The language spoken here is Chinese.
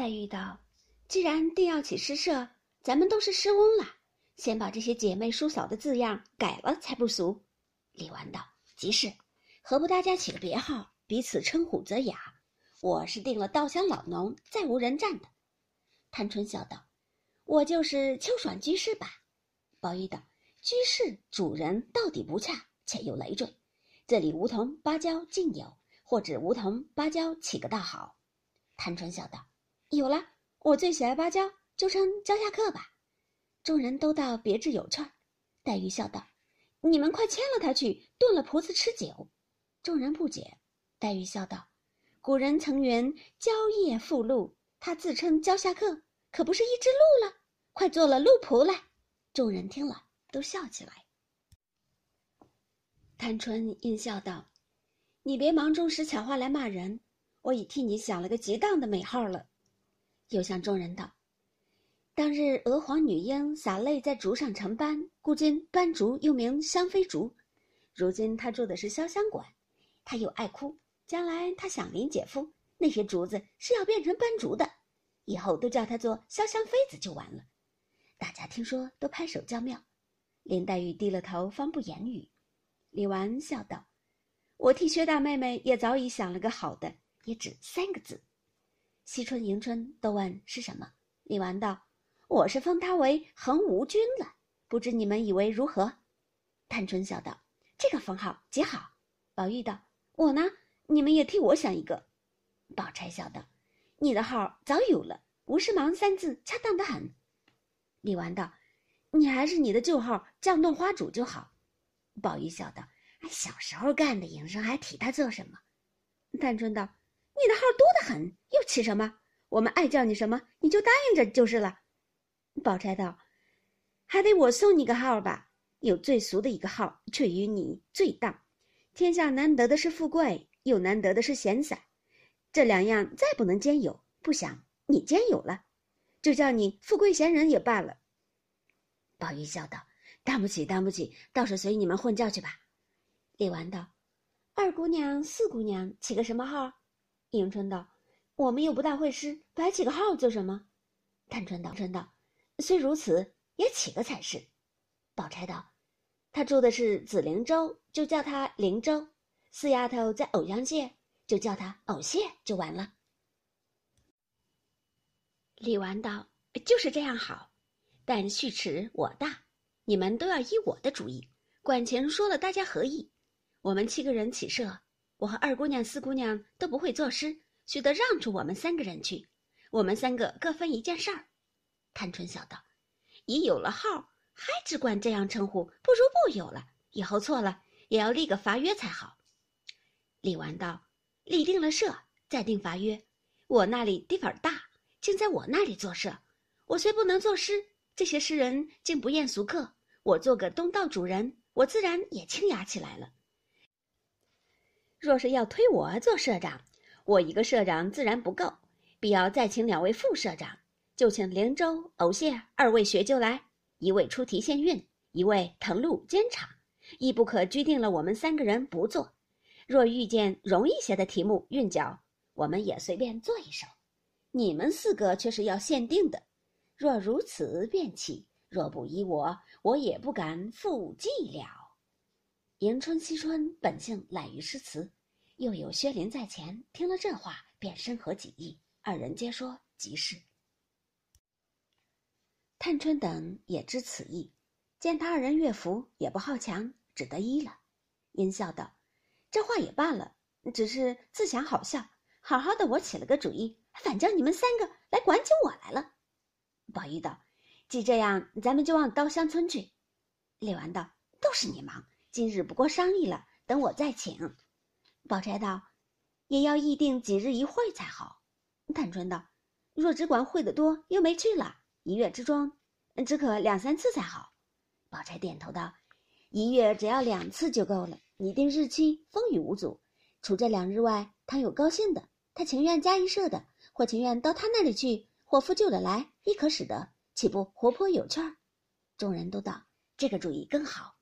黛玉道：“既然定要起诗社，咱们都是诗翁了，先把这些姐妹叔嫂的字样改了才不俗。”李纨道：“即是，何不大家起个别号，彼此称呼则雅？我是定了稻香老农，再无人占的。”探春笑道：“我就是秋爽居士吧。”宝玉道：“居士主人到底不恰，且又累赘。这里梧桐芭蕉尽有，或指梧桐芭蕉起个倒好。”探春笑道。有了，我最喜爱芭蕉，就称蕉下客吧。众人都道别致有趣儿。黛玉笑道：“你们快牵了他去，炖了婆子吃酒。”众人不解。黛玉笑道：“古人曾云蕉叶附鹿，他自称蕉下客，可不是一只鹿了？快做了鹿仆来。”众人听了，都笑起来。探春应笑道：“你别忙中使巧话来骂人，我已替你想了个极当的美号了。”又向众人道：“当日娥皇女英洒泪在竹上成斑，故今斑竹又名香妃竹。如今她住的是潇湘馆，她又爱哭，将来她想临姐夫，那些竹子是要变成斑竹的，以后都叫她做潇湘妃子就完了。”大家听说都拍手叫妙，林黛玉低了头，方不言语。李纨笑道：“我替薛大妹妹也早已想了个好的，也只三个字。”惜春、迎春都问是什么，李纨道：“我是封他为恒无君了，不知你们以为如何？”探春笑道：“这个封号极好。”宝玉道：“我呢？你们也替我想一个。”宝钗笑道：“你的号早有了，吴世忙三字恰当的很。”李纨道：“你还是你的旧号绛洞花主就好。”宝玉笑道：“小时候干的营生，还提他做什么？”探春道。你的号多得很，起什么？我们爱叫你什么，你就答应着就是了。宝钗道：“还得我送你个号吧？有最俗的一个号，却与你最当。天下难得的是富贵，又难得的是闲散，这两样再不能兼有。不想你兼有了，就叫你富贵闲人也罢了。”宝玉笑道：“当不起，当不起，倒是随你们混叫去吧。”李纨道：“二姑娘、四姑娘起个什么号？”迎春道：“我们又不大会诗，摆起个号做什么？”探春道：“春道，虽如此，也起个才是。”宝钗道：“他住的是紫菱洲，就叫他菱洲；四丫头在藕香榭，就叫他藕榭，就完了。”李纨道：“就是这样好，但序迟我大，你们都要依我的主意。管钱说了，大家合意。我们七个人起社。”我和二姑娘、四姑娘都不会作诗，须得让出我们三个人去。我们三个各分一件事儿。探春笑道：“已有了号，还只管这样称呼，不如不有了。以后错了，也要立个罚约才好。”李纨道：“立定了社，再定罚约。我那里地方大，竟在我那里做社。我虽不能作诗，这些诗人竟不厌俗客。我做个东道主人，我自然也清雅起来了。”若是要推我做社长，我一个社长自然不够，必要再请两位副社长，就请灵州、藕谢二位学究来，一位出题献韵，一位誊录监察，亦不可拘定了我们三个人不做。若遇见容易些的题目韵脚，我们也随便做一首。你们四个却是要限定的，若如此便起；若不依我，我也不敢复计了。迎春、惜春本性懒于诗词，又有薛林在前，听了这话，便深合己意。二人皆说即是。探春等也知此意，见他二人乐服，也不好强，只得依了。因笑道：“这话也罢了，只是自想好笑。好好的，我起了个主意，反叫你们三个来管起我来了。”宝玉道：“既这样，咱们就往稻香村去。”李纨道：“都是你忙。”今日不过商议了，等我再请。宝钗道：“也要议定几日一会才好。”探春道：“若只管会的多，又没趣了。一月之中，只可两三次才好。”宝钗点头道：“一月只要两次就够了。拟定日期，风雨无阻。除这两日外，倘有高兴的，他情愿加一社的，或情愿到他那里去，或复旧的来，亦可使得，岂不活泼有趣儿？”众人都道：“这个主意更好。”